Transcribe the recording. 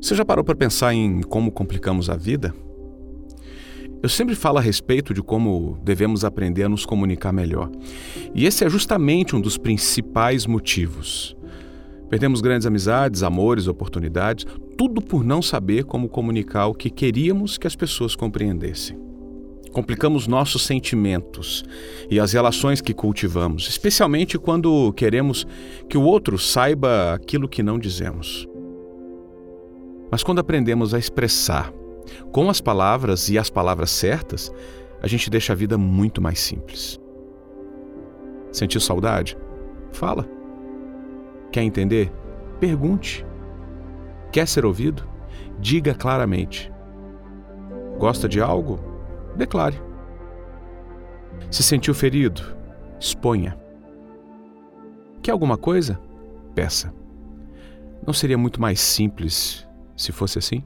Você já parou para pensar em como complicamos a vida? Eu sempre falo a respeito de como devemos aprender a nos comunicar melhor. E esse é justamente um dos principais motivos. Perdemos grandes amizades, amores, oportunidades, tudo por não saber como comunicar o que queríamos que as pessoas compreendessem. Complicamos nossos sentimentos e as relações que cultivamos, especialmente quando queremos que o outro saiba aquilo que não dizemos. Mas quando aprendemos a expressar com as palavras e as palavras certas, a gente deixa a vida muito mais simples. Sentiu saudade? Fala. Quer entender? Pergunte. Quer ser ouvido? Diga claramente. Gosta de algo? Declare. Se sentiu ferido? Exponha. Quer alguma coisa? Peça. Não seria muito mais simples se fosse assim?